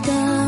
的